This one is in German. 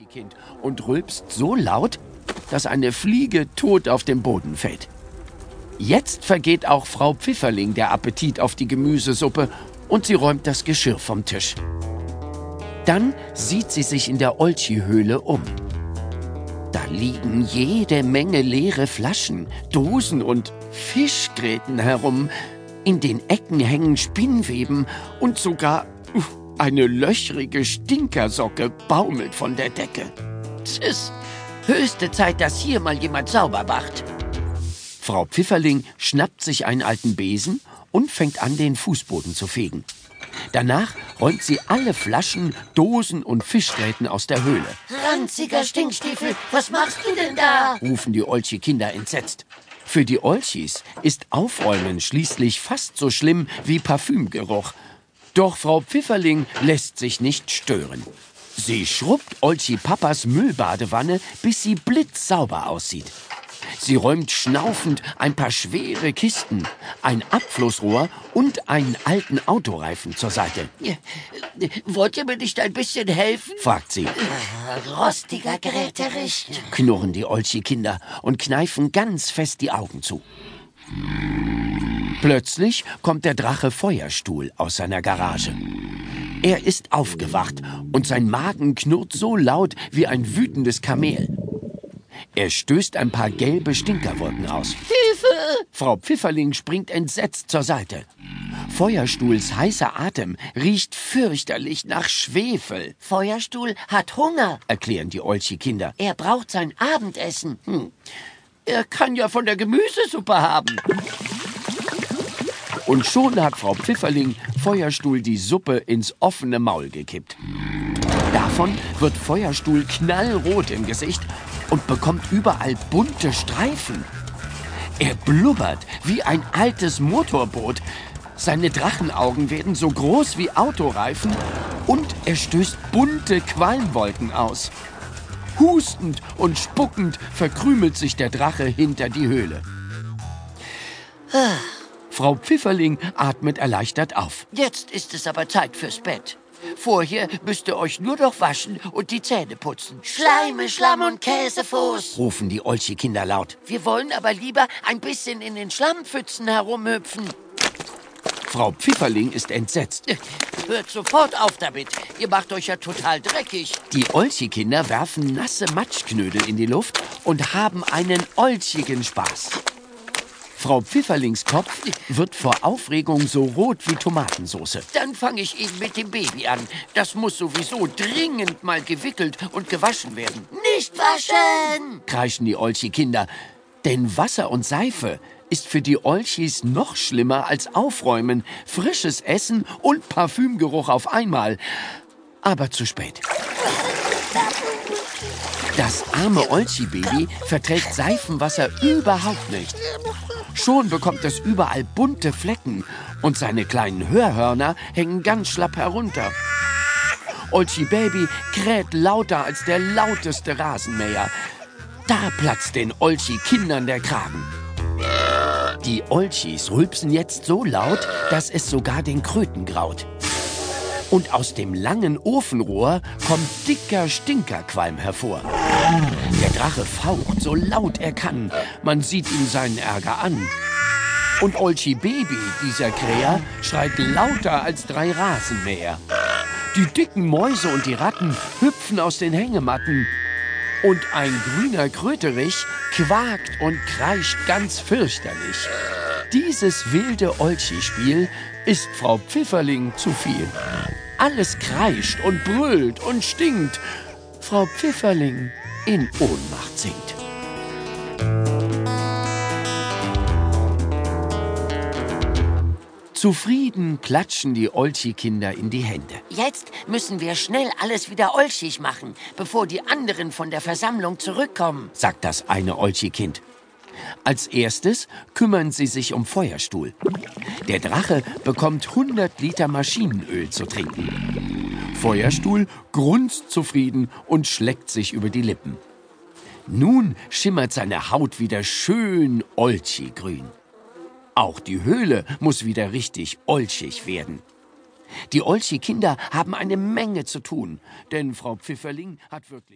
Olchi-Kind und rülpst so laut, dass eine Fliege tot auf dem Boden fällt. Jetzt vergeht auch Frau Pfifferling der Appetit auf die Gemüsesuppe und sie räumt das Geschirr vom Tisch. Dann sieht sie sich in der Olchi-Höhle um. Da liegen jede Menge leere Flaschen, Dosen und Fischgräten herum. In den Ecken hängen Spinnweben und sogar eine löchrige Stinkersocke baumelt von der Decke. Es ist höchste Zeit, dass hier mal jemand sauber macht. Frau Pfifferling schnappt sich einen alten Besen und fängt an, den Fußboden zu fegen. Danach räumt sie alle Flaschen, Dosen und Fischgräten aus der Höhle. Ranziger Stinkstiefel, was machst du denn da? rufen die Olchi-Kinder entsetzt. Für die Olchis ist Aufräumen schließlich fast so schlimm wie Parfümgeruch. Doch Frau Pfifferling lässt sich nicht stören. Sie schrubbt Olchi Papas Müllbadewanne, bis sie blitzsauber aussieht. Sie räumt schnaufend ein paar schwere Kisten, ein Abflussrohr und einen alten Autoreifen zur Seite. Wollt ihr mir nicht ein bisschen helfen? fragt sie. Rostiger Gerätericht. Knurren die Olchi-Kinder und kneifen ganz fest die Augen zu. Plötzlich kommt der Drache Feuerstuhl aus seiner Garage. Er ist aufgewacht und sein Magen knurrt so laut wie ein wütendes Kamel. Er stößt ein paar gelbe Stinkerwolken aus. Hilfe! Frau Pfifferling springt entsetzt zur Seite. Feuerstuhls heißer Atem riecht fürchterlich nach Schwefel, Feuerstuhl hat Hunger. erklären die Olchi-Kinder. Er braucht sein Abendessen. Hm. Er kann ja von der Gemüsesuppe haben. Und schon hat Frau Pfifferling Feuerstuhl die Suppe ins offene Maul gekippt. Davon wird Feuerstuhl knallrot im Gesicht und bekommt überall bunte Streifen. Er blubbert wie ein altes Motorboot. Seine Drachenaugen werden so groß wie Autoreifen und er stößt bunte Qualmwolken aus. Hustend und spuckend verkrümelt sich der Drache hinter die Höhle. Frau Pfifferling atmet erleichtert auf. Jetzt ist es aber Zeit fürs Bett. Vorher müsst ihr euch nur noch waschen und die Zähne putzen. Schleime, Schlamm und Käsefuß. rufen die Olchi-Kinder laut. Wir wollen aber lieber ein bisschen in den Schlammpfützen herumhüpfen. Frau Pfifferling ist entsetzt. Hört sofort auf damit. Ihr macht euch ja total dreckig. Die Olchi-Kinder werfen nasse Matschknödel in die Luft und haben einen olchigen Spaß. Frau Pfifferlings Kopf wird vor Aufregung so rot wie Tomatensauce. Dann fange ich eben mit dem Baby an. Das muss sowieso dringend mal gewickelt und gewaschen werden. Nicht waschen! kreischen die Olchi-Kinder. Denn Wasser und Seife ist für die Olchis noch schlimmer als Aufräumen, frisches Essen und Parfümgeruch auf einmal. Aber zu spät. Das arme Olchi-Baby verträgt Seifenwasser überhaupt nicht. Schon bekommt es überall bunte Flecken und seine kleinen Hörhörner hängen ganz schlapp herunter. Olchi Baby kräht lauter als der lauteste Rasenmäher. Da platzt den Olchi-Kindern der Kragen. Die Olchis rülpsen jetzt so laut, dass es sogar den Kröten graut. Und aus dem langen Ofenrohr kommt dicker Stinkerqualm hervor. Der Drache faucht so laut er kann. Man sieht ihm seinen Ärger an. Und Olchi Baby, dieser Kräher, schreit lauter als drei Rasenmäher. Die dicken Mäuse und die Ratten hüpfen aus den Hängematten. Und ein grüner Kröterich quakt und kreischt ganz fürchterlich. Dieses wilde Olchi-Spiel ist Frau Pfifferling zu viel. Alles kreischt und brüllt und stinkt. Frau Pfifferling in Ohnmacht sinkt. Zufrieden klatschen die Olchi-Kinder in die Hände. Jetzt müssen wir schnell alles wieder olchig machen, bevor die anderen von der Versammlung zurückkommen. sagt das eine Olchi-Kind. Als erstes kümmern sie sich um Feuerstuhl. Der Drache bekommt 100 Liter Maschinenöl zu trinken. Feuerstuhl grunzt zufrieden und schleckt sich über die Lippen. Nun schimmert seine Haut wieder schön olchigrün. Auch die Höhle muss wieder richtig olchig werden. Die Olchi-Kinder haben eine Menge zu tun, denn Frau Pfifferling hat wirklich